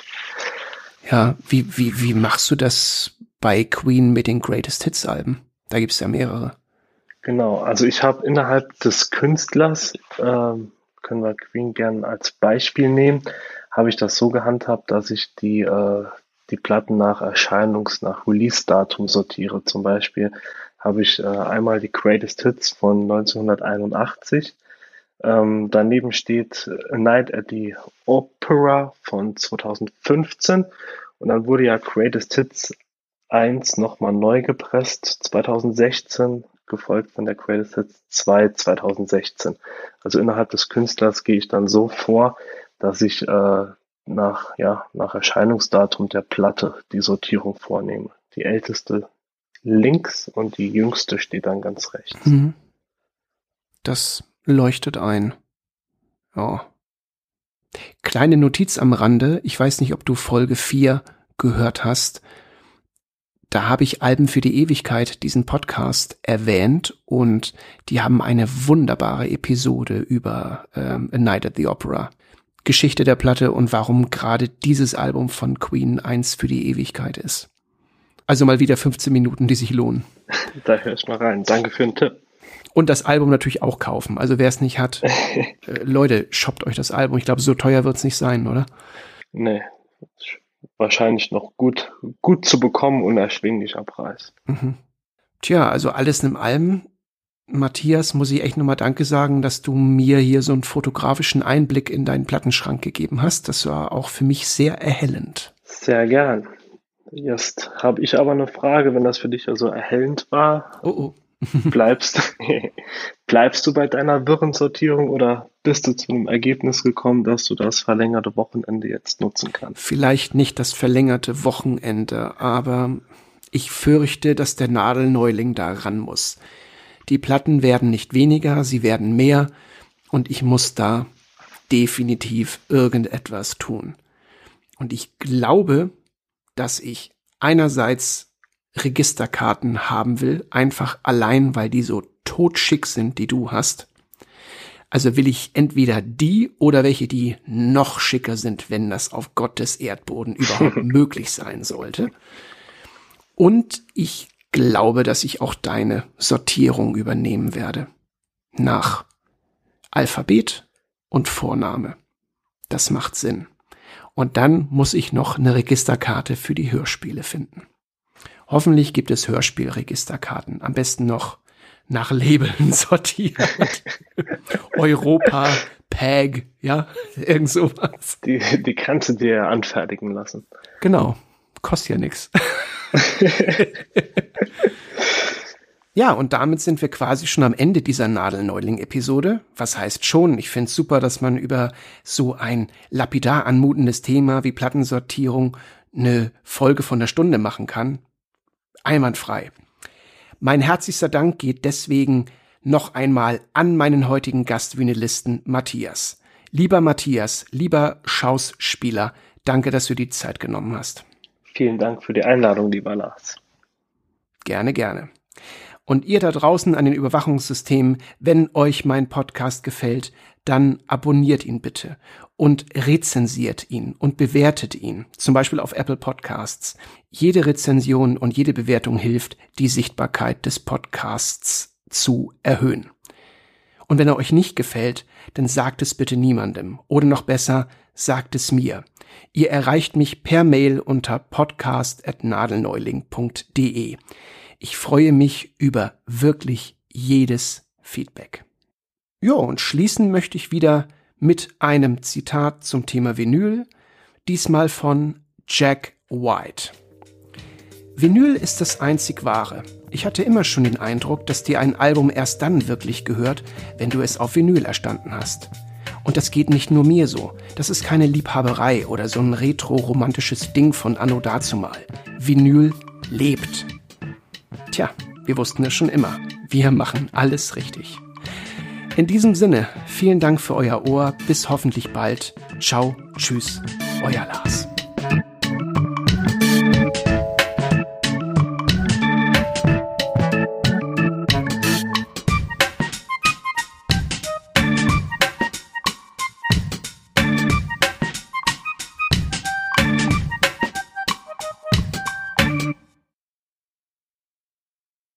Ja, wie, wie, wie machst du das bei Queen mit den Greatest Hits Alben? Da gibt es ja mehrere. Genau, also ich habe innerhalb des Künstlers, ähm, können wir Queen gern als Beispiel nehmen, habe ich das so gehandhabt, dass ich die, äh, die Platten nach Erscheinungs-, nach Release-Datum sortiere. Zum Beispiel habe ich äh, einmal die Greatest Hits von 1981. Ähm, daneben steht A Night at the Opera von 2015 und dann wurde ja Greatest Hits 1 nochmal neu gepresst 2016, gefolgt von der Greatest Hits 2 2016. Also innerhalb des Künstlers gehe ich dann so vor, dass ich äh, nach, ja, nach Erscheinungsdatum der Platte die Sortierung vornehme. Die älteste links und die jüngste steht dann ganz rechts. Mhm. Das leuchtet ein. Ja. Kleine Notiz am Rande. Ich weiß nicht, ob du Folge 4 gehört hast. Da habe ich Alben für die Ewigkeit, diesen Podcast, erwähnt und die haben eine wunderbare Episode über ähm, A Night at the Opera. Geschichte der Platte und warum gerade dieses Album von Queen eins für die Ewigkeit ist. Also mal wieder 15 Minuten, die sich lohnen. Da höre ich mal rein. Danke für den Tipp. Und das Album natürlich auch kaufen. Also wer es nicht hat, äh, Leute, shoppt euch das Album. Ich glaube, so teuer wird es nicht sein, oder? Nee. Wahrscheinlich noch gut, gut zu bekommen und erschwinglicher Preis. Mhm. Tja, also alles in allem, Matthias, muss ich echt nochmal Danke sagen, dass du mir hier so einen fotografischen Einblick in deinen Plattenschrank gegeben hast. Das war auch für mich sehr erhellend. Sehr gern. Jetzt habe ich aber eine Frage, wenn das für dich ja so erhellend war. Oh, oh. bleibst, bleibst du bei deiner Wirrensortierung oder bist du zu einem Ergebnis gekommen, dass du das verlängerte Wochenende jetzt nutzen kannst? Vielleicht nicht das verlängerte Wochenende, aber ich fürchte, dass der Nadelneuling da ran muss. Die Platten werden nicht weniger, sie werden mehr und ich muss da definitiv irgendetwas tun. Und ich glaube, dass ich einerseits Registerkarten haben will, einfach allein, weil die so totschick sind, die du hast. Also will ich entweder die oder welche, die noch schicker sind, wenn das auf Gottes Erdboden überhaupt möglich sein sollte. Und ich glaube, dass ich auch deine Sortierung übernehmen werde. Nach Alphabet und Vorname. Das macht Sinn. Und dann muss ich noch eine Registerkarte für die Hörspiele finden. Hoffentlich gibt es Hörspielregisterkarten. Am besten noch nach Labeln sortiert. Europa, PAG, ja, irgend sowas. Die, die kannst du dir anfertigen lassen. Genau. Kostet ja nichts. Ja, und damit sind wir quasi schon am Ende dieser Nadelneuling-Episode. Was heißt schon? Ich finde es super, dass man über so ein lapidar anmutendes Thema wie Plattensortierung eine Folge von der Stunde machen kann. Einwandfrei. Mein herzlichster Dank geht deswegen noch einmal an meinen heutigen Gastvinylisten Matthias. Lieber Matthias, lieber Schauspieler, danke, dass du die Zeit genommen hast. Vielen Dank für die Einladung, lieber Lars. Gerne, gerne. Und ihr da draußen an den Überwachungssystemen, wenn euch mein Podcast gefällt, dann abonniert ihn bitte und rezensiert ihn und bewertet ihn, zum Beispiel auf Apple Podcasts. Jede Rezension und jede Bewertung hilft, die Sichtbarkeit des Podcasts zu erhöhen. Und wenn er euch nicht gefällt, dann sagt es bitte niemandem. Oder noch besser, sagt es mir. Ihr erreicht mich per Mail unter podcast.nadelneuling.de. Ich freue mich über wirklich jedes Feedback. Ja, und schließen möchte ich wieder mit einem Zitat zum Thema Vinyl, diesmal von Jack White. Vinyl ist das einzig wahre. Ich hatte immer schon den Eindruck, dass dir ein Album erst dann wirklich gehört, wenn du es auf Vinyl erstanden hast. Und das geht nicht nur mir so. Das ist keine Liebhaberei oder so ein retro-romantisches Ding von Anno dazumal. Vinyl lebt. Tja, wir wussten es schon immer. Wir machen alles richtig. In diesem Sinne, vielen Dank für euer Ohr. Bis hoffentlich bald. Ciao, tschüss, euer Lars.